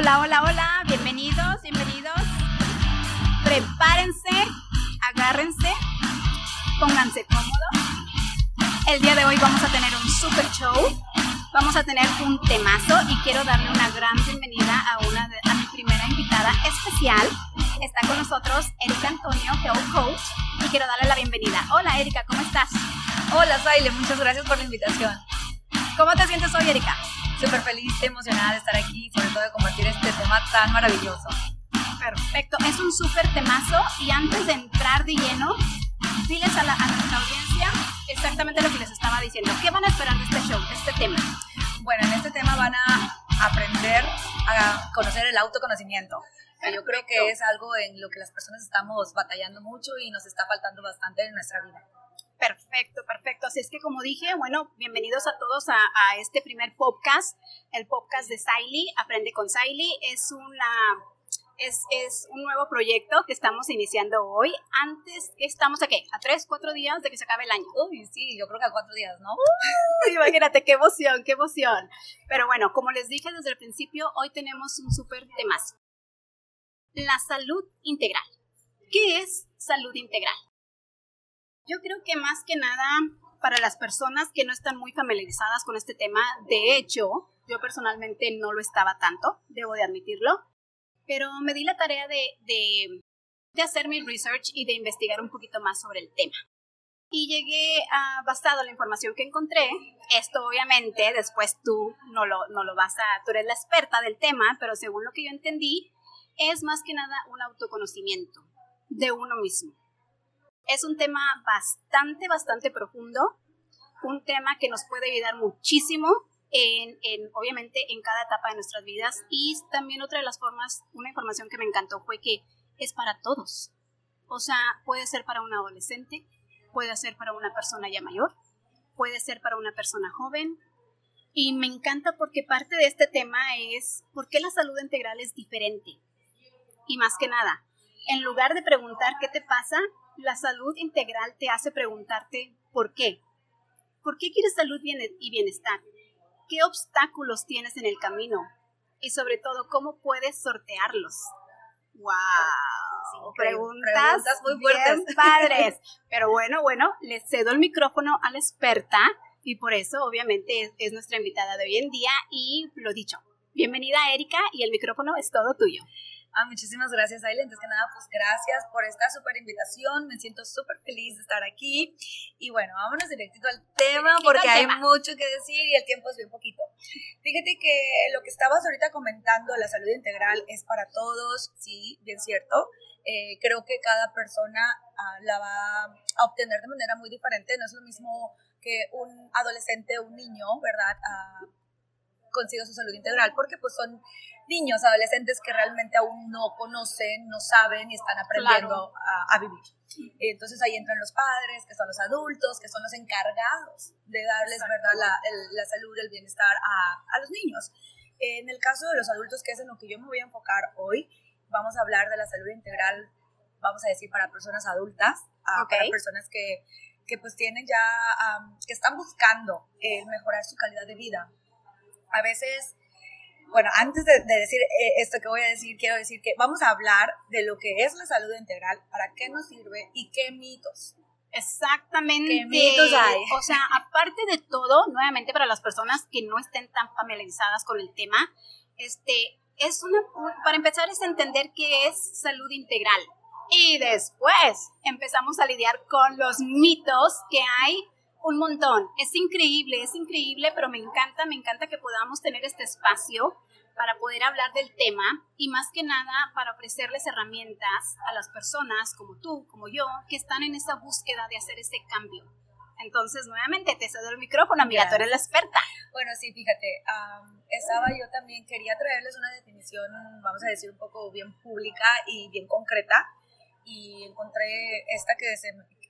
Hola, hola, hola, bienvenidos, bienvenidos. Prepárense, agárrense, pónganse cómodos. El día de hoy vamos a tener un super show. Vamos a tener un temazo y quiero darle una gran bienvenida a una de, a mi primera invitada especial. Está con nosotros Erika Antonio, Health Coach, y quiero darle la bienvenida. Hola Erika, ¿cómo estás? Hola Saile, muchas gracias por la invitación. ¿Cómo te sientes hoy, Erika? Súper feliz, emocionada de estar aquí, sobre todo de compartir este tema tan maravilloso. Perfecto, es un súper temazo y antes de entrar de lleno, diles a, la, a nuestra audiencia exactamente lo que les estaba diciendo. ¿Qué van a esperar de este show, de este tema? Bueno, en este tema van a aprender a conocer el autoconocimiento. Yo creo que es algo en lo que las personas estamos batallando mucho y nos está faltando bastante en nuestra vida. Perfecto, perfecto. Así es que como dije, bueno, bienvenidos a todos a, a este primer podcast, el podcast de Siley, Aprende con Siley. Es una es, es, un nuevo proyecto que estamos iniciando hoy. Antes, ¿estamos a qué? ¿A tres, cuatro días de que se acabe el año? Uy, sí, yo creo que a cuatro días, ¿no? Imagínate, qué emoción, qué emoción. Pero bueno, como les dije desde el principio, hoy tenemos un súper tema. La salud integral. ¿Qué es salud integral? Yo creo que más que nada para las personas que no están muy familiarizadas con este tema, de hecho, yo personalmente no lo estaba tanto, debo de admitirlo, pero me di la tarea de, de, de hacer mi research y de investigar un poquito más sobre el tema. Y llegué a, basado en la información que encontré, esto obviamente después tú no lo, no lo vas a, tú eres la experta del tema, pero según lo que yo entendí, es más que nada un autoconocimiento de uno mismo. Es un tema bastante, bastante profundo, un tema que nos puede ayudar muchísimo en, en, obviamente, en cada etapa de nuestras vidas. Y también otra de las formas, una información que me encantó fue que es para todos. O sea, puede ser para un adolescente, puede ser para una persona ya mayor, puede ser para una persona joven. Y me encanta porque parte de este tema es por qué la salud integral es diferente. Y más que nada, en lugar de preguntar qué te pasa, la salud integral te hace preguntarte por qué. ¿Por qué quieres salud y bienestar? ¿Qué obstáculos tienes en el camino? Y sobre todo, ¿cómo puedes sortearlos? ¡Wow! Sí, preguntas, preguntas muy fuertes. bien padres. Pero bueno, bueno, le cedo el micrófono a la experta y por eso obviamente es, es nuestra invitada de hoy en día y lo dicho, bienvenida Erika y el micrófono es todo tuyo. Ah, muchísimas gracias, Aile. Antes que nada, pues gracias por esta súper invitación. Me siento súper feliz de estar aquí. Y bueno, vámonos directito al tema Directito porque al hay mucho que decir y el tiempo es bien poquito. Fíjate que lo que estabas ahorita comentando, la salud integral es para todos, sí, bien cierto. Eh, creo que cada persona ah, la va a obtener de manera muy diferente. No es lo mismo que un adolescente o un niño, ¿verdad? Ah, consiga su salud integral porque pues son niños, adolescentes que realmente aún no conocen, no saben y están aprendiendo a, a, vivir. Entonces ahí entran los padres, que son los adultos, que son los encargados de darles ¿verdad? La, el, la, salud, el bienestar a, a, los niños. En el caso de los adultos, que es en lo que yo me voy a enfocar hoy, vamos a hablar de la salud integral, vamos a decir, para personas adultas, okay. para personas que, que pues tienen ya, um, que están buscando eh, mejorar su calidad de vida. A veces bueno, antes de, de decir eh, esto que voy a decir, quiero decir que vamos a hablar de lo que es la salud integral, para qué nos sirve y qué mitos. Exactamente. ¿Qué mitos hay? O sea, aparte de todo, nuevamente para las personas que no estén tan familiarizadas con el tema, este, es una, para empezar es entender qué es salud integral. Y después empezamos a lidiar con los mitos que hay un montón. Es increíble, es increíble, pero me encanta, me encanta que podamos tener este espacio para poder hablar del tema y más que nada para ofrecerles herramientas a las personas como tú, como yo, que están en esa búsqueda de hacer ese cambio. Entonces, nuevamente, te cedo el micrófono, amiga, tú eres la experta. Bueno, sí, fíjate, um, estaba yo también, quería traerles una definición, vamos a decir, un poco bien pública y bien concreta, y encontré esta que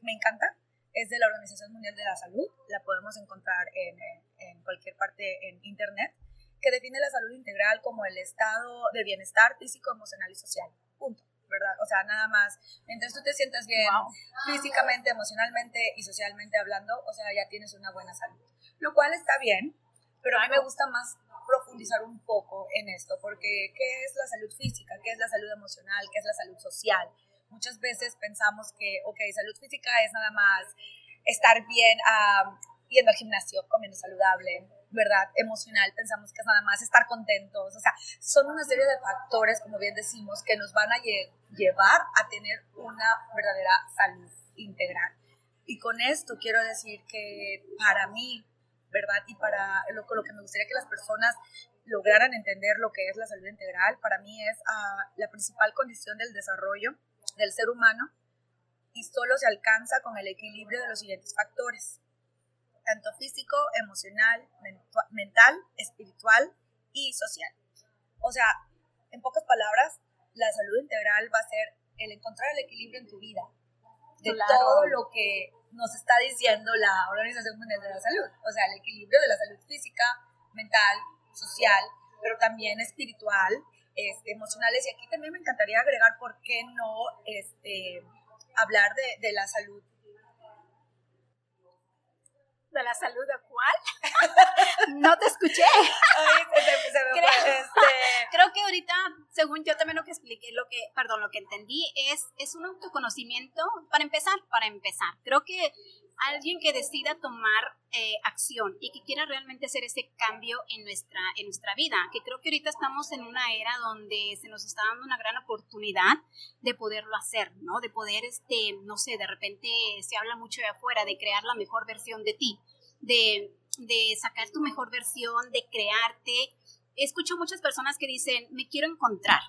me encanta, es de la Organización Mundial de la Salud, la podemos encontrar en, en, cualquier parte en Internet, que define la salud integral como el estado de bienestar físico, emocional y social. Punto. ¿Verdad? O sea, nada más. Mientras tú te sientas bien wow. físicamente, emocionalmente y socialmente hablando, o sea, ya tienes una buena salud. Lo cual está bien, pero claro. a mí me gusta más profundizar un poco en esto, porque ¿qué es la salud física? ¿Qué es la salud emocional? ¿Qué es la salud social? Muchas veces pensamos que, ok, salud física es nada más estar bien uh, yendo al gimnasio, comiendo saludable, ¿verdad? Emocional, pensamos que es nada más estar contentos, o sea, son una serie de factores, como bien decimos, que nos van a llevar a tener una verdadera salud integral. Y con esto quiero decir que para mí, ¿verdad? Y para lo, lo que me gustaría que las personas lograran entender lo que es la salud integral, para mí es uh, la principal condición del desarrollo del ser humano y solo se alcanza con el equilibrio de los siguientes factores, tanto físico, emocional, mental, espiritual y social. O sea, en pocas palabras, la salud integral va a ser el encontrar el equilibrio en tu vida, de todo lo que nos está diciendo la Organización Mundial de la Salud. O sea, el equilibrio de la salud física, mental, social, pero también espiritual, este, emocionales. Y aquí también me encantaría agregar, ¿por qué no este, hablar de, de la salud de la salud de cuál? no te escuché. Este. creo, que ahorita, según yo también lo que expliqué, lo que, perdón, lo que entendí es, es un autoconocimiento, para empezar, para empezar. Creo que alguien que decida tomar eh, acción y que quiera realmente hacer ese cambio en nuestra, en nuestra vida, que creo que ahorita estamos en una era donde se nos está dando una gran oportunidad de poderlo hacer, ¿no? De poder, este, no sé, de repente se habla mucho de afuera, de crear la mejor versión de ti, de, de sacar tu mejor versión, de crearte. Escucho muchas personas que dicen, me quiero encontrar,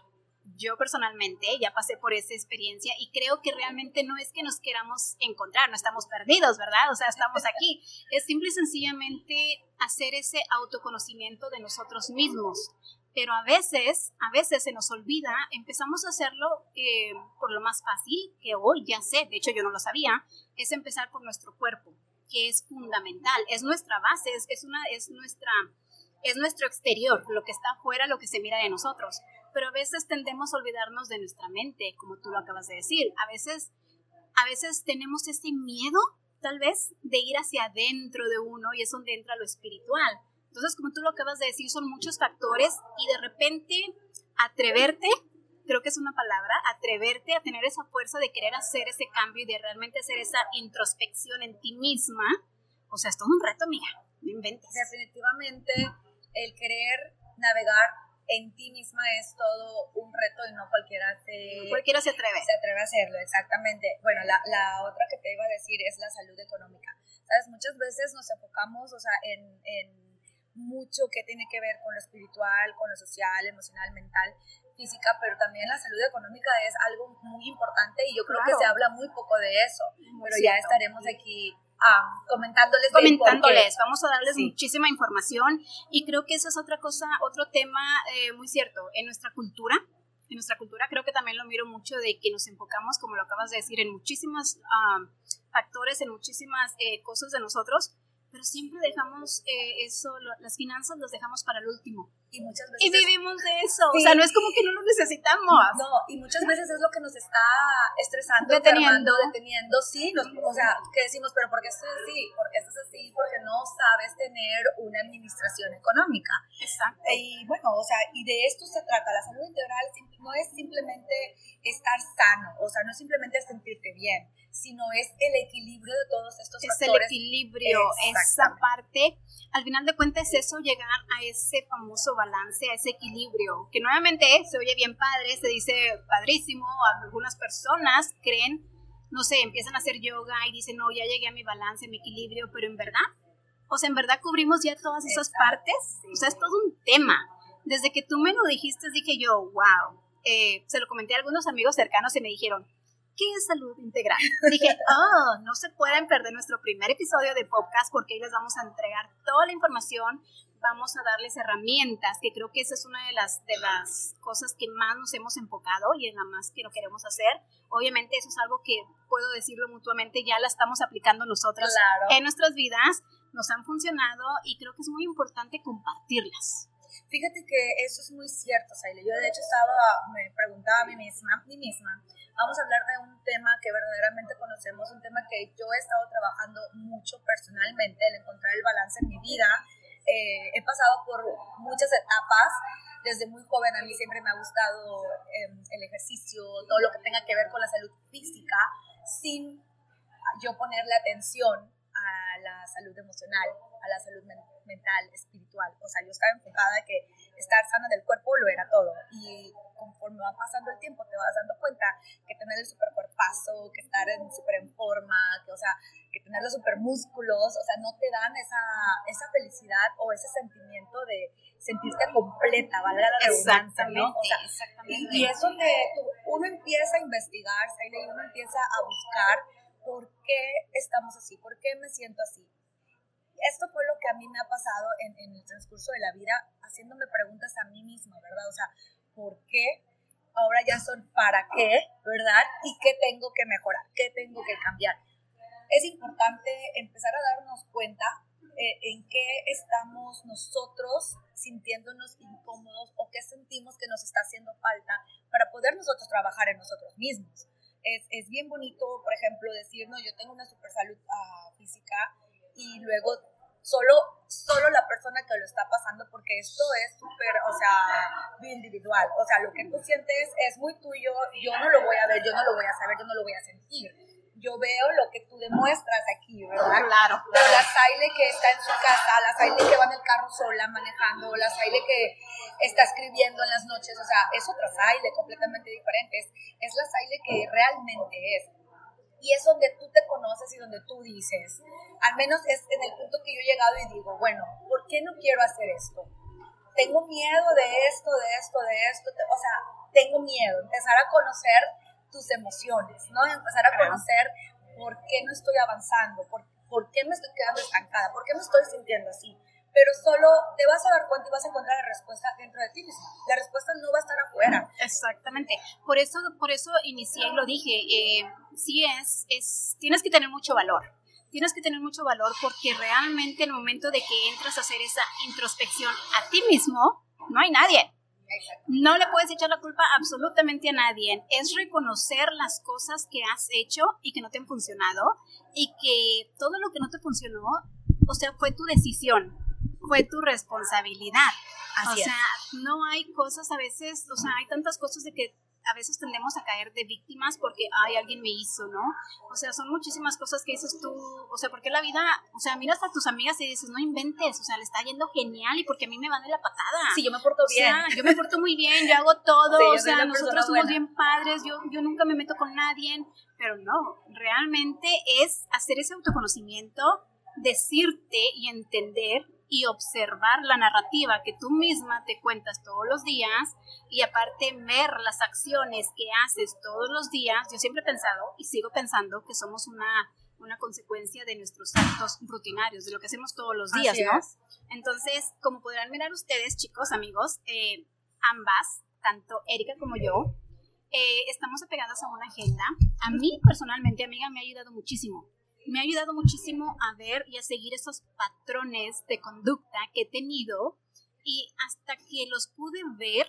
yo personalmente ya pasé por esa experiencia y creo que realmente no es que nos queramos encontrar, no estamos perdidos, ¿verdad? O sea, estamos aquí. Es simple y sencillamente hacer ese autoconocimiento de nosotros mismos. Pero a veces, a veces se nos olvida, empezamos a hacerlo eh, por lo más fácil, que hoy ya sé, de hecho yo no lo sabía, es empezar por nuestro cuerpo, que es fundamental, es nuestra base, es, es, una, es, nuestra, es nuestro exterior, lo que está afuera, lo que se mira de nosotros pero a veces tendemos a olvidarnos de nuestra mente, como tú lo acabas de decir. A veces, a veces tenemos ese miedo, tal vez, de ir hacia adentro de uno y es donde entra lo espiritual. Entonces, como tú lo acabas de decir, son muchos factores y de repente atreverte, creo que es una palabra, atreverte a tener esa fuerza de querer hacer ese cambio y de realmente hacer esa introspección en ti misma, o sea, es todo un reto, amiga, no inventes. Definitivamente, el querer navegar en ti misma es todo un reto y no cualquiera se... Cualquiera se atreve. Se atreve a hacerlo, exactamente. Bueno, la, la otra que te iba a decir es la salud económica. ¿Sabes? Muchas veces nos enfocamos, o sea, en, en mucho que tiene que ver con lo espiritual, con lo social, emocional, mental, física, pero también la salud económica es algo muy importante y yo creo que se habla muy poco de eso. pero ya estaremos aquí comentándoles. Comentándoles, vamos a darles muchísima información y creo que esa es otra cosa, otro tema eh, muy cierto en nuestra cultura. En nuestra cultura creo que también lo miro mucho de que nos enfocamos, como lo acabas de decir, en muchísimos factores, en muchísimas eh, cosas de nosotros, pero siempre dejamos eh, eso, las finanzas las dejamos para el último. Y muchas veces... Y vivimos de eso, o sea, no es como que no lo necesitamos. No, y muchas veces es lo que nos está estresando, deteniendo, deteniendo, sí, o sea, que decimos, pero ¿por qué estás así? ¿Por qué estás así? Porque no sabes tener una administración económica. Exacto. Y bueno, o sea, y de esto se trata, la salud integral no es simplemente estar sano, o sea, no es simplemente sentirte bien, sino es el equilibrio de todos estos es factores. Es el equilibrio, esa parte, al final de cuentas es eso, llegar a ese famoso balance, a ese equilibrio, que nuevamente se oye bien padre, se dice padrísimo, algunas personas creen, no sé, empiezan a hacer yoga y dicen, no, ya llegué a mi balance, a mi equilibrio, pero en verdad, o sea, en verdad cubrimos ya todas esas partes, o sea, es todo un tema. Desde que tú me lo dijiste, dije yo, wow, eh, se lo comenté a algunos amigos cercanos y me dijeron, ¿qué es salud integral? Dije, oh, no se pueden perder nuestro primer episodio de podcast porque ahí les vamos a entregar toda la información, vamos a darles herramientas, que creo que esa es una de las, de las cosas que más nos hemos enfocado y en la más que lo queremos hacer. Obviamente eso es algo que puedo decirlo mutuamente, ya la estamos aplicando nosotros en nuestras vidas, nos han funcionado y creo que es muy importante compartirlas. Fíjate que eso es muy cierto, Saile. Yo de hecho estaba, me preguntaba a mí misma, a mí misma, vamos a hablar de un tema que verdaderamente conocemos, un tema que yo he estado trabajando mucho personalmente, el encontrar el balance en mi vida, eh, he pasado por muchas etapas. Desde muy joven a mí siempre me ha gustado em, el ejercicio, todo lo que tenga que ver con la salud física, sin yo ponerle atención a la salud emocional, a la salud mental, espiritual. O sea, yo estaba enfocada en que estar sana del cuerpo lo era todo. Y conforme va pasando el tiempo, te vas dando cuenta que tener el super cuerpazo, que estar en, super en forma, que, o sea, que tener los super músculos, o sea, no te dan esa, esa felicidad o ese sentimiento de sentirte completa, valga la redundancia, ¿no? O sea, exactamente. Y, y, es donde uno empieza a investigar, y uno empieza a buscar por qué estamos así, por qué me siento así. Esto fue lo que a mí me ha pasado en, en el transcurso de la vida, haciéndome preguntas a mí misma, ¿verdad? O sea, ¿por qué? Ahora ya son para qué, ¿verdad? Y qué tengo que mejorar, qué tengo que cambiar. Es importante empezar a darnos cuenta eh, en qué estamos nosotros sintiéndonos incómodos o qué sentimos que nos está haciendo falta para poder nosotros trabajar en nosotros mismos es, es bien bonito, por ejemplo, decir, no, yo tengo una super salud uh, física y luego solo, solo la persona que lo está pasando, porque esto es súper, o sea, individual. O sea, lo que tú sientes es muy tuyo, yo no lo voy a ver, yo no lo voy a saber, yo no lo voy a sentir yo veo lo que tú demuestras aquí, ¿verdad? Claro. Pero la Saile que está en su casa, la Saile que va en el carro sola manejando, la Saile que está escribiendo en las noches, o sea, es otra Saile completamente diferente, es, es la Saile que realmente es. Y es donde tú conoces y donde tú dices, al menos es en el punto que yo he llegado y digo, bueno, ¿por qué no quiero hacer esto? Tengo miedo de esto, de esto, de esto, o sea, tengo miedo, empezar a conocer tus emociones, ¿no? Empezar a conocer por qué no estoy avanzando, por, por qué me estoy quedando estancada, por qué me estoy sintiendo así. Pero solo te vas a dar cuenta y vas a encontrar la respuesta dentro de ti mismo. La respuesta no va a estar afuera. Exactamente. Por eso, por eso inicié y lo dije. Eh, sí es, es, tienes que tener mucho valor tienes que tener mucho valor porque realmente el momento de que entras a hacer esa introspección a ti mismo, no hay nadie. No le puedes echar la culpa absolutamente a nadie. Es reconocer las cosas que has hecho y que no te han funcionado y que todo lo que no te funcionó, o sea, fue tu decisión, fue tu responsabilidad. o sea, no hay cosas a veces, o sea, hay tantas cosas de que a veces tendemos a caer de víctimas porque, ay, alguien me hizo, ¿no? O sea, son muchísimas cosas que dices tú, o sea, porque la vida, o sea, miras a tus amigas y dices, no inventes, o sea, le está yendo genial y porque a mí me van de la patada. Sí, yo me porto bien. O sea, yo me porto muy bien, yo hago todo, o sea, nosotros somos bien padres, yo, yo nunca me meto con nadie, pero no, realmente es hacer ese autoconocimiento, decirte y entender y observar la narrativa que tú misma te cuentas todos los días y aparte ver las acciones que haces todos los días, yo siempre he pensado y sigo pensando que somos una, una consecuencia de nuestros actos rutinarios, de lo que hacemos todos los días, ¿no? Entonces, como podrán mirar ustedes, chicos, amigos, eh, ambas, tanto Erika como yo, eh, estamos apegadas a una agenda. A mí personalmente, amiga, me ha ayudado muchísimo me ha ayudado muchísimo a ver y a seguir esos patrones de conducta que he tenido y hasta que los pude ver,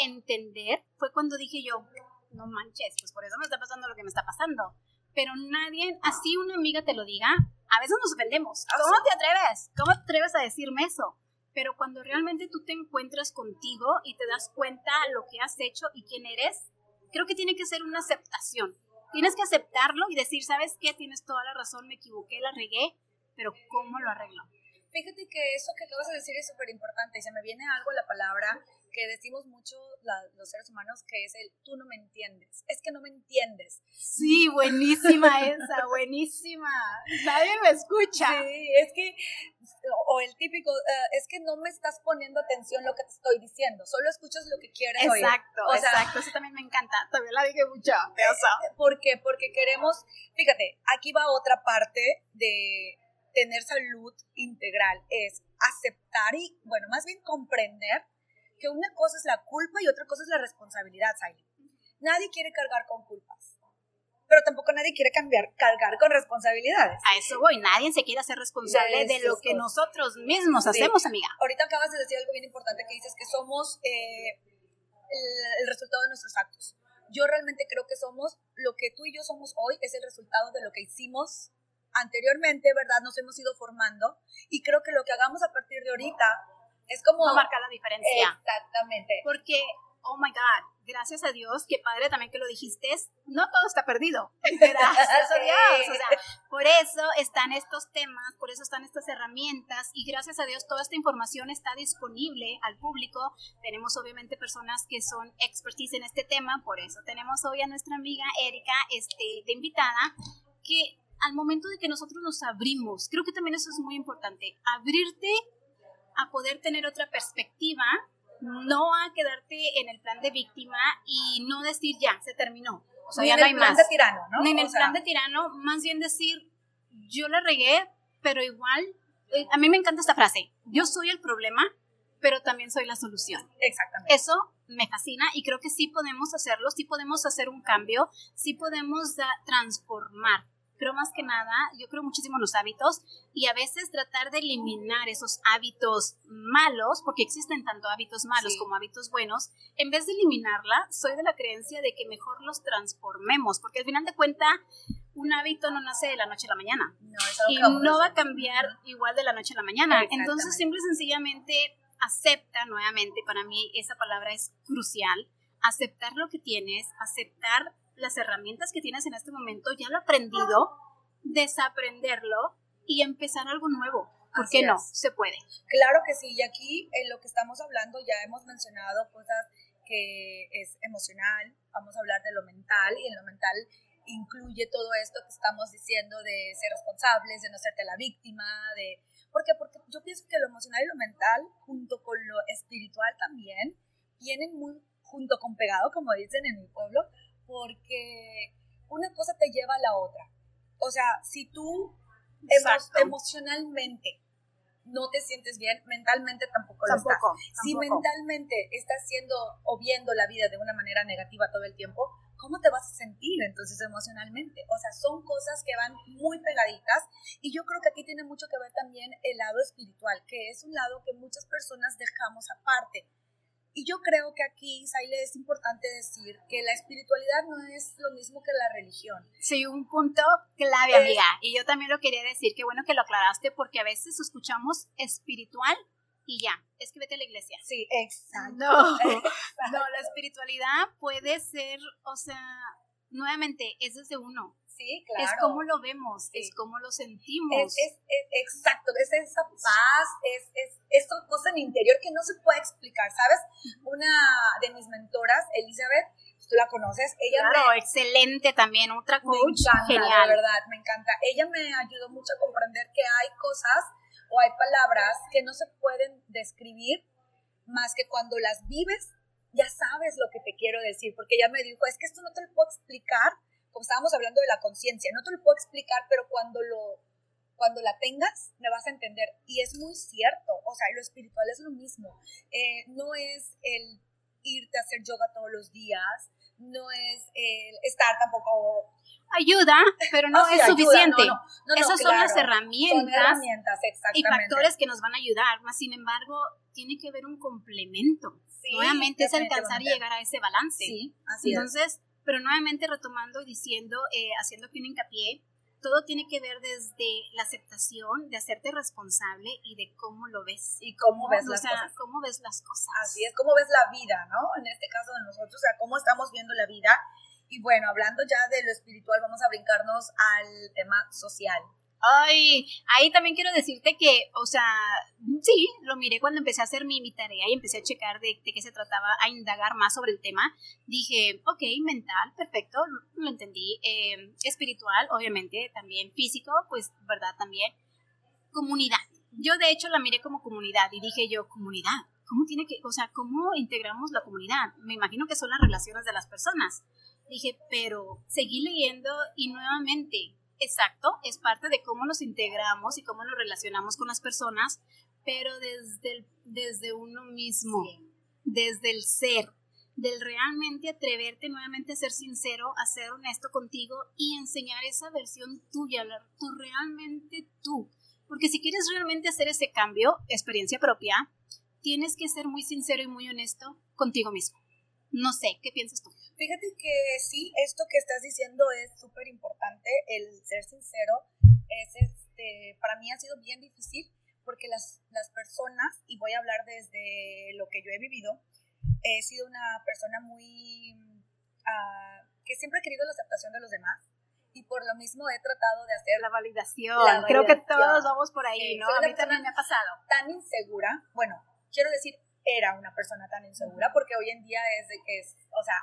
entender, fue cuando dije yo, no manches, pues por eso me está pasando lo que me está pasando. Pero nadie, así una amiga te lo diga, a veces nos ofendemos. Ah, ¿Cómo te atreves? ¿Cómo te atreves a decirme eso? Pero cuando realmente tú te encuentras contigo y te das cuenta lo que has hecho y quién eres, creo que tiene que ser una aceptación tienes que aceptarlo y decir, ¿sabes qué? Tienes toda la razón, me equivoqué, la regué, pero ¿cómo lo arreglo? Fíjate que eso que acabas de decir es súper importante y se me viene algo la palabra que decimos mucho los seres humanos que es el tú no me entiendes. Es que no me entiendes. Sí, buenísima esa, buenísima. Nadie me escucha. Sí, es que, o el típico, eh, es que no me estás poniendo atención lo que te estoy diciendo, solo escuchas lo que quieres exacto, oír. Exacto, exacto, eso también me encanta. También la dije mucho. Eh, ¿Por qué? Porque queremos, fíjate, aquí va otra parte de tener salud integral, es aceptar y, bueno, más bien comprender que una cosa es la culpa y otra cosa es la responsabilidad, Siley. Nadie quiere cargar con culpas, pero tampoco nadie quiere cambiar, cargar con responsabilidades. A eso voy, nadie se quiere hacer responsable de, lo que nosotros mismos hacemos, amiga. Ahorita acabas de decir algo bien importante que dices que somos eh, el resultado de nuestros actos. Yo realmente creo que somos, lo que tú y yo somos hoy es el resultado de lo que hicimos anteriormente, ¿verdad? Nos hemos ido formando y creo que lo que hagamos a partir de ahorita es como... Va a marcar la diferencia. Exactamente. Porque, oh my God, gracias a Dios, qué padre también que lo dijiste, no todo está perdido. Gracias a Dios. O sea, por eso están estos temas, por eso están estas herramientas y gracias a Dios toda esta información está disponible al público. Tenemos obviamente personas que son expertise en este tema, por eso tenemos hoy a nuestra amiga Erika este, de invitada, que al momento de que nosotros nos abrimos, creo que también eso es muy importante, abrirte a poder tener otra perspectiva no a quedarte en el plan de víctima y no decir ya, se terminó. O sea, ya no hay más. de tirano, ¿no? Ni en el plan de tirano, más bien decir, yo la regué, pero igual, eh, a mí me encanta esta frase, yo soy el problema, pero también soy la solución. Exactamente. Eso me fascina y creo que sí podemos hacerlo, sí podemos hacer un cambio, sí podemos transformar creo más que nada, yo creo muchísimo en los hábitos y a veces tratar de eliminar esos hábitos malos, porque existen tanto hábitos malos como hábitos buenos, en vez de eliminarla, soy de la creencia de que mejor los transformemos, porque al final de cuentas, un hábito no nace de la noche a la mañana. Y no va a cambiar igual de la noche a la mañana. Entonces, simple y sencillamente acepta nuevamente, para mí esa palabra es crucial, aceptar lo que tienes, aceptar las herramientas que tienes en este momento, ya lo aprendido, desaprenderlo y empezar algo nuevo. ¿Por qué no? Se puede. Claro que sí, y aquí en lo que estamos hablando ya hemos mencionado cosas que es emocional, vamos a hablar de lo mental y en lo mental incluye todo esto que estamos diciendo de ser responsables, de no serte la víctima, de... ¿Por qué? Porque yo pienso que lo emocional y lo mental, junto con lo espiritual también, vienen muy junto con pegado, como dicen en mi pueblo, porque una cosa te lleva a la otra. O sea, si tú emocionalmente no te sientes bien, mentalmente tampoco, lo estás. Si mentalmente estás siendo o viendo la vida de una manera negativa todo el tiempo, ¿cómo te vas a sentir entonces emocionalmente? O sea, son cosas que van muy pegaditas y yo creo que aquí tiene mucho que ver también el lado espiritual, que es un lado que muchas personas dejamos aparte. Y yo creo que aquí, Saile, es importante decir que la espiritualidad no es lo mismo que la religión. Sí, un punto clave, amiga. Y yo también lo quería decir, qué bueno que lo aclaraste, porque a veces escuchamos espiritual y ya, es que vete a la iglesia. Sí, exacto. No, no, la espiritualidad puede ser, o sea, nuevamente, es desde uno. Sí, claro. Es como lo vemos, es como lo sentimos. Es, es, exacto, es esa paz, es, es esta cosa en interior que no se puede explicar, ¿sabes? Una de mis mentoras, Elizabeth, tú la conoces, ella claro, excelente también, otra coach, me encanta, genial. De verdad, me encanta. Ella me ayudó mucho a comprender que hay cosas o hay palabras que no se pueden describir más que cuando las vives ya sabes lo que te quiero decir, porque ella me dijo, es que esto no te lo puedo explicar, como estábamos hablando de la conciencia, no te lo puedo explicar, pero cuando lo cuando la tengas me vas a entender. Y es muy cierto, o sea, lo espiritual es lo mismo. Eh, no es el irte a hacer yoga todos los días, no es el estar tampoco... Ayuda, pero no es suficiente. Esas son las herramientas, y factores que nos van a ayudar, más sin embargo, tiene que haber un complemento. Nuevamente es alcanzar y llegar a ese balance. Sí, así Entonces, pero nuevamente retomando y diciendo, eh, haciendo aquí un hincapié, todo tiene que ver desde la aceptación, de hacerte responsable y de cómo lo ves. Y cómo, ves las cosas. cómo ves las cosas. Así es, cómo ves la vida, ¿no? En este caso de nosotros, o sea, cómo estamos viendo la vida. Y bueno, hablando ya de lo espiritual, vamos a brincarnos al tema social. Ay, ahí también quiero decirte que, o sea, sí, lo miré cuando empecé a hacer mi, mi tarea y empecé a checar de, qué se trataba, a indagar más sobre el tema. Dije, ok, mental, perfecto, lo, entendí. Eh, espiritual, obviamente, también físico, pues, ¿verdad? También. Comunidad. Yo, de hecho, la miré como comunidad y dije yo, comunidad. ¿Cómo tiene que, o sea, cómo integramos la comunidad? Me imagino que son las relaciones de las personas. Dije, pero seguí leyendo y nuevamente exacto, es parte de cómo nos integramos y cómo nos relacionamos con las personas, pero desde, desde uno mismo, desde el ser, del realmente atreverte nuevamente a ser sincero, a ser honesto contigo y enseñar esa versión tuya, tú realmente tú. Porque si quieres realmente hacer ese cambio, experiencia propia, tienes que ser muy sincero y muy honesto contigo mismo. No sé, ¿qué piensas tú? Fíjate que sí, esto que estás diciendo es súper importante, el ser sincero. es este, para mí ha sido bien difícil porque las, las personas, y voy a hablar desde lo que yo he vivido, he sido una persona muy, uh, que siempre he querido la aceptación de los demás y por lo mismo he tratado de hacer la validación. Creo que todos vamos por ahí, ¿no? A mí también me ha pasado. Tan insegura, bueno, quiero decir, era una persona tan insegura porque hoy en día es de que es, o sea,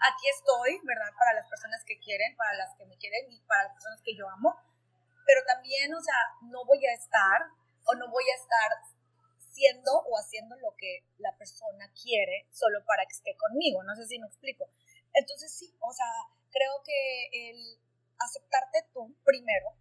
aquí estoy, ¿verdad? Para las personas que quieren, para las que me quieren y para las personas que yo amo, pero también, o sea, no voy a estar o no voy a estar siendo o haciendo lo que la persona quiere solo para que esté conmigo, no sé si me explico. Entonces sí, o sea, creo que el aceptarte tú primero,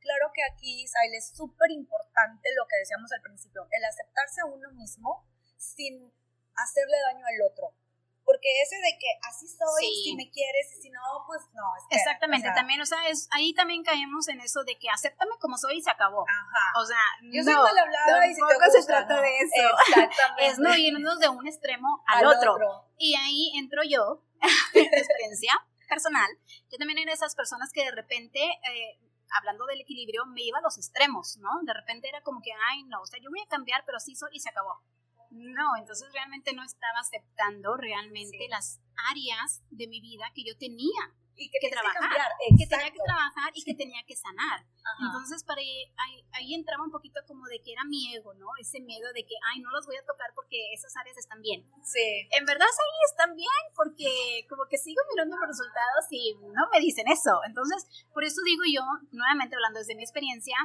claro que aquí, Sail, es súper importante lo que decíamos al principio, el aceptarse a uno mismo sin hacerle daño al otro. Porque ese de que así soy, si me quieres y si no, pues no. Exactamente, también, o sea, es, ahí también caemos en eso de que acéptame como soy y se acabó. Ajá. O sea, Yo soy mal hablada y si te gusta, se trata de eso. Exactamente. es no irnos de un extremo al, otro. Y ahí entro yo, experiencia personal. Yo también era de esas personas que de repente... Eh, hablando del equilibrio, me iba a los extremos, ¿no? De repente era como que, ay, no, o sea, yo voy a cambiar, pero así soy y se acabó. No, entonces realmente no estaba aceptando realmente las áreas de mi vida que yo tenía y que, trabajar, que, tenía que trabajar y que tenía que sanar. Entonces, para ahí, ahí, entraba un poquito como de que era mi ego, ¿no? Ese miedo de que, ay, no las voy a tocar porque esas áreas están bien. Sí. En verdad, ahí están bien porque como que sigo mirando los resultados y no me dicen eso. Entonces, por eso digo yo, nuevamente hablando desde mi experiencia,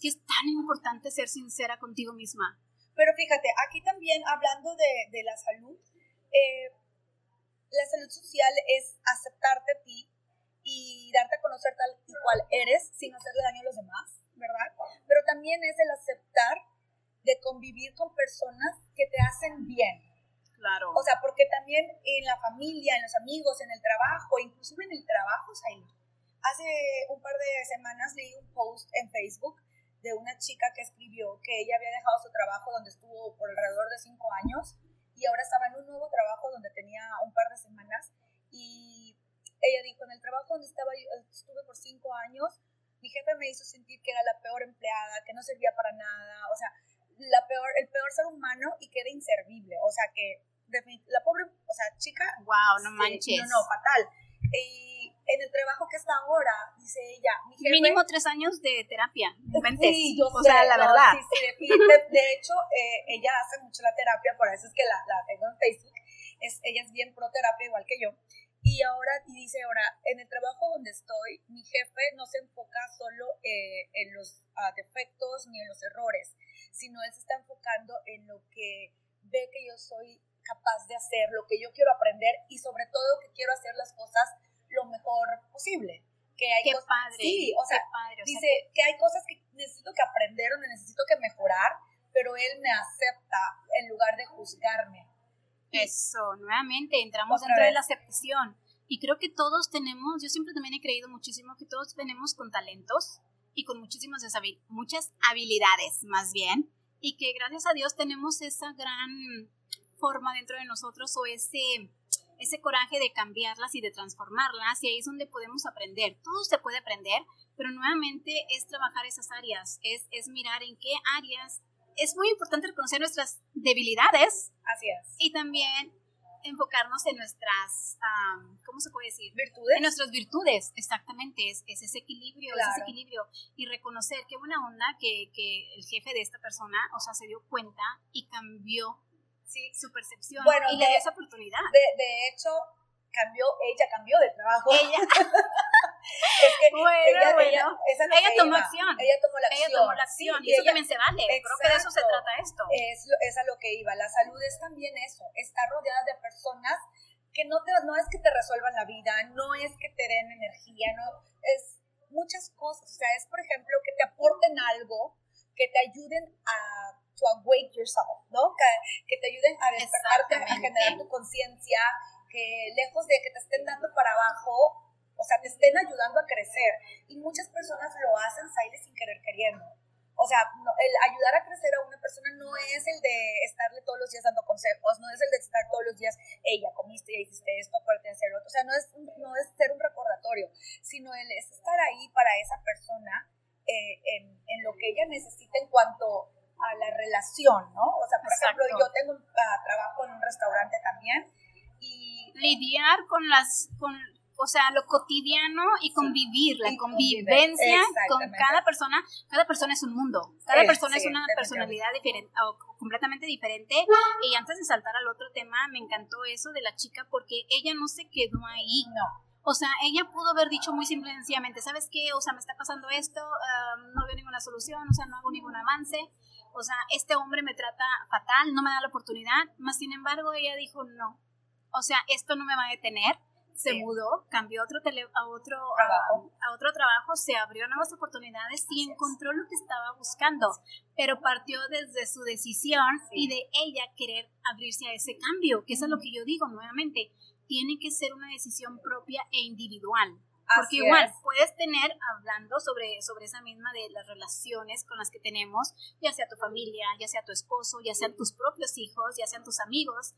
que es tan importante ser sincera contigo misma. Pero fíjate, aquí también hablando de, de la salud, eh, la salud social es aceptarte a ti y darte a conocer tal y cual eres sin hacerle daño a los demás, ¿verdad? Pero también es el aceptar de convivir con personas que te hacen bien. Claro. O sea, porque también en la familia, en los amigos, en el trabajo, inclusive en el trabajo, ahí. Hace un par de semanas leí un post en Facebook de una chica que escribió que ella había dejado su trabajo donde estuvo por alrededor de cinco años y ahora estaba en un nuevo trabajo donde tenía un par de semanas y ella dijo, en el trabajo donde estaba estuve por cinco años, mi jefe me hizo sentir que era la peor empleada, que no servía para nada, o sea, la peor, el peor ser humano y que era inservible, o sea, que la pobre, o sea, chica... Wow, no manches. No, no, fatal. Y en el trabajo que está ahora, dice ella, mi jefe, Mínimo tres años de terapia. Sí, yo o sea, la verdad. Sí, sí, de, hecho, eh, ella hace mucho la terapia, por eso es que la, la tengo en Facebook. Es, ella es bien pro terapia, igual que yo. Y ahora, y dice ahora, en el trabajo donde estoy, mi jefe no se enfoca solo eh, en los uh, defectos ni en los errores, sino él se está enfocando en lo que ve que yo soy capaz de hacer, lo que yo quiero aprender y sobre todo que quiero hacer las cosas lo mejor posible. Que hay qué padre. Sí, o sea, dice que hay cosas que necesito que aprender o necesito que mejorar, pero él me acepta en lugar de juzgarme. Eso, nuevamente entramos dentro de la aceptación. Y creo que todos tenemos, yo siempre también he creído muchísimo que todos venimos con talentos y con muchísimas muchas habilidades, más bien, y que gracias a Dios tenemos esa gran forma dentro de nosotros o ese ese coraje de cambiarlas y de transformarlas y ahí es donde podemos aprender. Todo se puede aprender, pero nuevamente es trabajar esas áreas, es, es mirar en qué áreas. Es muy importante reconocer nuestras debilidades. Así es. Y también enfocarnos en nuestras, ¿cómo se puede decir? Virtudes. En nuestras virtudes, exactamente, es, es ese equilibrio, es ese equilibrio. Y reconocer qué buena onda que, que el jefe de esta persona, o sea, se dio cuenta y cambió su percepción bueno, y le dio esa oportunidad. De, de, hecho, cambió, ella cambió de trabajo. Ella. es que bueno, ella, bueno. Ella, ella tomó acción. Ella tomó la acción. Ella tomó la acción. y, eso también se vale. Creo que de eso se trata esto. Es, es a lo que iba. La salud es también eso. Estar rodeada de personas que no, te, no es que te resuelvan la vida, no es que te den energía, no es muchas cosas. O sea, es, por ejemplo, que te aporten algo, que te ayuden a to awake yourself, ¿no? Que, que te ayuden a despertarte, a generar tu conciencia, que lejos de que te estén dando para abajo, o sea, te estén ayudando a crecer. Y muchas personas lo hacen, Saile, sin querer queriendo. O sea, el ayudar a crecer a una persona no es el de estarle todos los días dando consejos, no es el de estar todos los días, ella comiste, ya hiciste esto, acuérdate de hacer otro. O sea, no es, no es ser un recordatorio, sino el es estar ahí para esa persona eh, en, en, lo que ella necesita en cuanto a la relación, ¿no? O sea, por ejemplo, yo tengo uh, trabajo en un restaurante también y... Lidiar con las... Con o sea, lo cotidiano y convivir, la convivencia con cada persona. Cada persona es un mundo, cada persona es una personalidad diferente o completamente diferente. Y antes de saltar al otro tema, me encantó eso de la chica porque ella no se quedó ahí. No. O sea, ella pudo haber dicho muy simple y sencillamente, ¿sabes qué? O sea, me está pasando esto, no veo ninguna solución, o sea, no hago ningún avance. O sea, este hombre me trata fatal, no me da la oportunidad. Más sin embargo, ella dijo, no. O sea, esto no me va a detener se mudó, cambió a otro, tele, a, otro trabajo. A, otro trabajo, se abrió nuevas oportunidades y encontró lo que estaba buscando, pero partió desde su decisión y de ella querer abrirse a ese cambio, que eso es lo que yo digo nuevamente, tiene que ser una decisión propia e individual. Porque igual puedes tener, hablando sobre, sobre esa misma de las relaciones con las que tenemos, ya sea tu familia, ya sea tu esposo, ya sean tus propios hijos, ya sean tus amigos,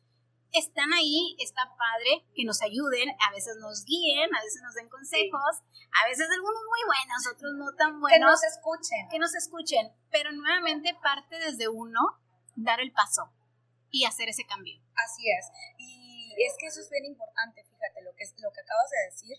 están ahí, está padre que nos ayuden, a veces nos guíen, a veces nos den consejos, a veces algunos muy buenos, otros no tan buenos. Que nos escuchen. Que nos escuchen, pero nuevamente parte desde uno dar el paso y hacer ese cambio. Así es. Y es que eso es bien importante, fíjate, lo que, lo que acabas de decir.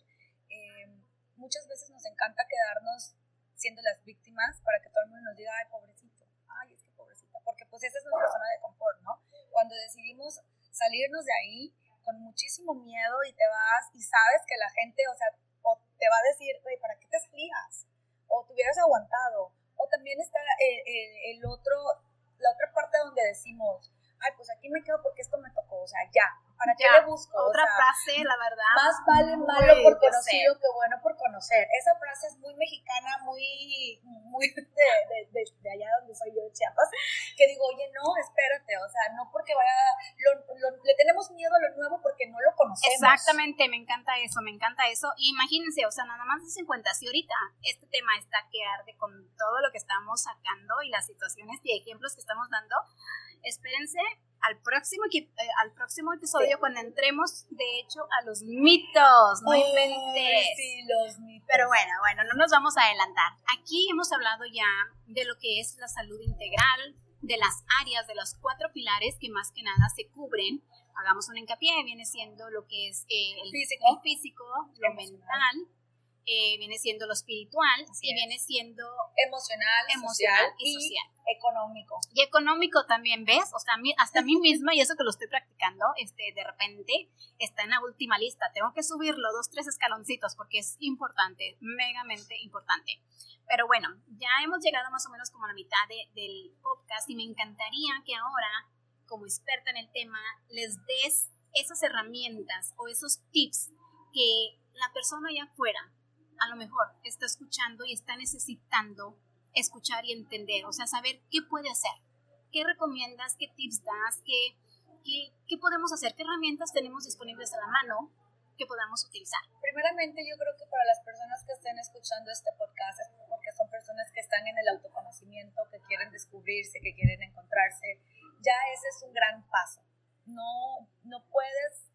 Eh, muchas veces nos encanta quedarnos siendo las víctimas para que todo el mundo nos diga, ay, pobrecito, ay, es que pobrecita, porque pues esa es nuestra zona de confort, ¿no? Cuando decidimos salirnos de ahí con muchísimo miedo y te vas y sabes que la gente, o sea, o te va a decir, ¿para qué te salías? O te hubieras aguantado. O también está el, el, el otro, la otra parte donde decimos, ay, pues aquí me quedo porque esto me tocó, o sea, ya, ¿Para qué le busco? Otra frase, la verdad. Más vale malo por conocido que bueno por conocer. Esa frase es muy mexicana, muy, muy de, de, de, allá donde soy yo, de Chiapas, que digo, oye, no, espérate, o sea, no porque vaya, le tenemos miedo a lo nuevo porque no lo conocemos. Exactamente, me encanta eso, me encanta eso. Imagínense, o sea, nada más de cuenta, si ahorita este tema está que arde con todo lo que estamos sacando y las situaciones y ejemplos que estamos dando, espérense al próximo, eh, al próximo episodio cuando entremos, de hecho, a los mitos, no inventes. Sí, los mitos. Pero bueno, bueno, no nos vamos a adelantar. Aquí hemos hablado ya de lo que es la salud integral, de las áreas, de los cuatro pilares que más que nada se cubren. Hagamos un hincapié, viene siendo lo que es eh, el, físico, físico lo mental, eh, viene siendo lo espiritual y viene siendo emocional, emocional y, social. económico. Y económico también, ¿ves? O sea, hasta a mí misma, y eso que lo estoy practicando, este, de repente está en la última lista. Tengo que subirlo dos, tres escaloncitos porque es importante, megamente importante. Pero bueno, ya hemos llegado más o menos como a la mitad del podcast y me encantaría que ahora, como experta en el tema, les des esas herramientas o esos tips que la persona allá afuera a lo mejor está escuchando y está necesitando escuchar y entender, o sea, saber qué puede hacer, qué recomiendas, qué tips das, qué, qué, podemos hacer, qué herramientas tenemos disponibles a la mano que podamos utilizar. Primeramente, yo creo que para las personas que estén escuchando este podcast, porque son personas que están en el autoconocimiento, que quieren descubrirse, que quieren encontrarse, ya ese es un gran paso. No, no puedes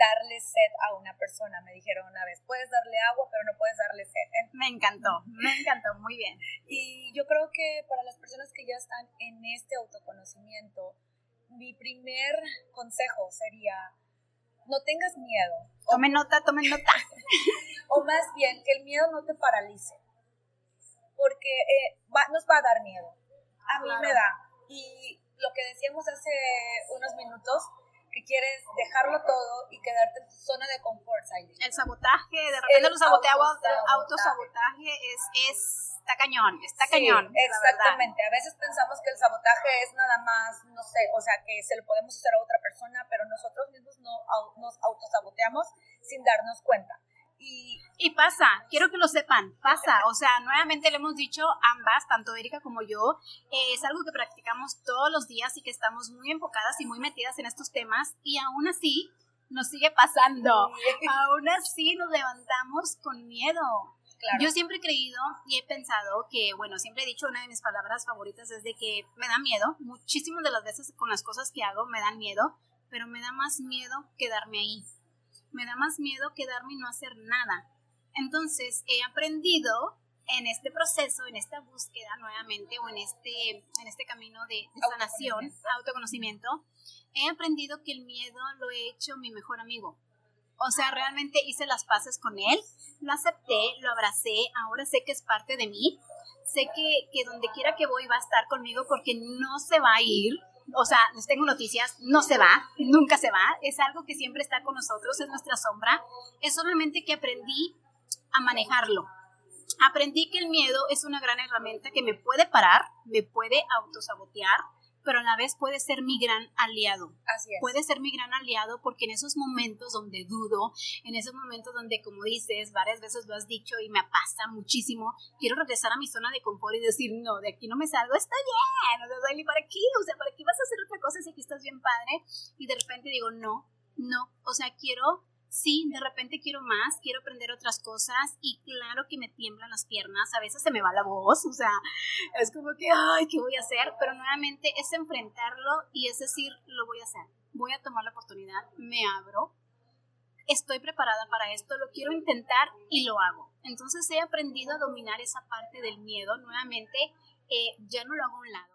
darle sed a una persona. Me dijeron una vez, puedes darle agua, pero no puedes darle sed. Me encantó, me encantó, muy bien. Y yo creo que para las personas que ya están en este autoconocimiento, mi primer consejo sería, no tengas miedo. Tome nota, tome nota. o más bien, que el miedo no te paralice. Porque eh, nos va a dar miedo. A mí me da. Y lo que decíamos hace unos minutos, que quieres dejarlo todo y quedarte en tu zona de confort, El sabotaje, de repente los autosabotaje es, es, está cañón, está cañón. Exactamente, a veces pensamos que el sabotaje es nada más, no sé, o sea, que se lo podemos hacer a otra persona, pero nosotros mismos no, nos autosaboteamos sin darnos cuenta. Y, pasa, quiero que lo sepan, pasa. O sea, nuevamente le hemos dicho ambas, tanto Erika como yo, eh, es algo que practicamos todos los días y que estamos muy enfocadas y muy metidas en estos temas y aún así nos sigue pasando. Aún así nos levantamos con miedo. Yo siempre he creído y he pensado que, bueno, siempre he dicho una de mis palabras favoritas es de que me da miedo. Muchísimas de las veces con las cosas que hago me dan miedo, pero me da más miedo quedarme ahí me da más miedo quedarme y no hacer nada. Entonces he aprendido en este proceso, en esta búsqueda nuevamente o en este, en este camino de, de sanación, autoconocimiento, he aprendido que el miedo lo he hecho mi mejor amigo. O sea, realmente hice las paces con él, lo acepté, lo abracé, ahora sé que es parte de mí, sé que, que donde quiera que voy va a estar conmigo porque no se va a ir, o sea, les tengo noticias, no se va, nunca se va, es algo que siempre está con nosotros, es nuestra sombra, es solamente que aprendí a manejarlo. Aprendí que el miedo es una gran herramienta que me puede parar, me puede autosabotear, pero a la vez puede ser mi gran aliado. Así es. Puede ser mi gran aliado porque en esos momentos donde dudo, en esos momentos donde, como dices, varias veces lo has dicho y me pasa muchísimo, quiero regresar a mi zona de confort y decir, no, de aquí no me salgo, está bien, o sea, para aquí, o sea, para aquí vas a hacer otra cosa si aquí estás bien padre, y de repente digo, no, no, o sea, quiero sí, de repente quiero más, quiero aprender otras cosas y claro que me tiemblan las piernas, a veces se me va la voz, o sea, es como que, ay, ¿qué voy a hacer? Pero nuevamente es enfrentarlo y es decir, lo voy a hacer, voy a tomar la oportunidad, me abro, estoy preparada para esto, lo quiero intentar y lo hago. Entonces he aprendido a dominar esa parte del miedo, nuevamente, eh, ya no lo hago a un lado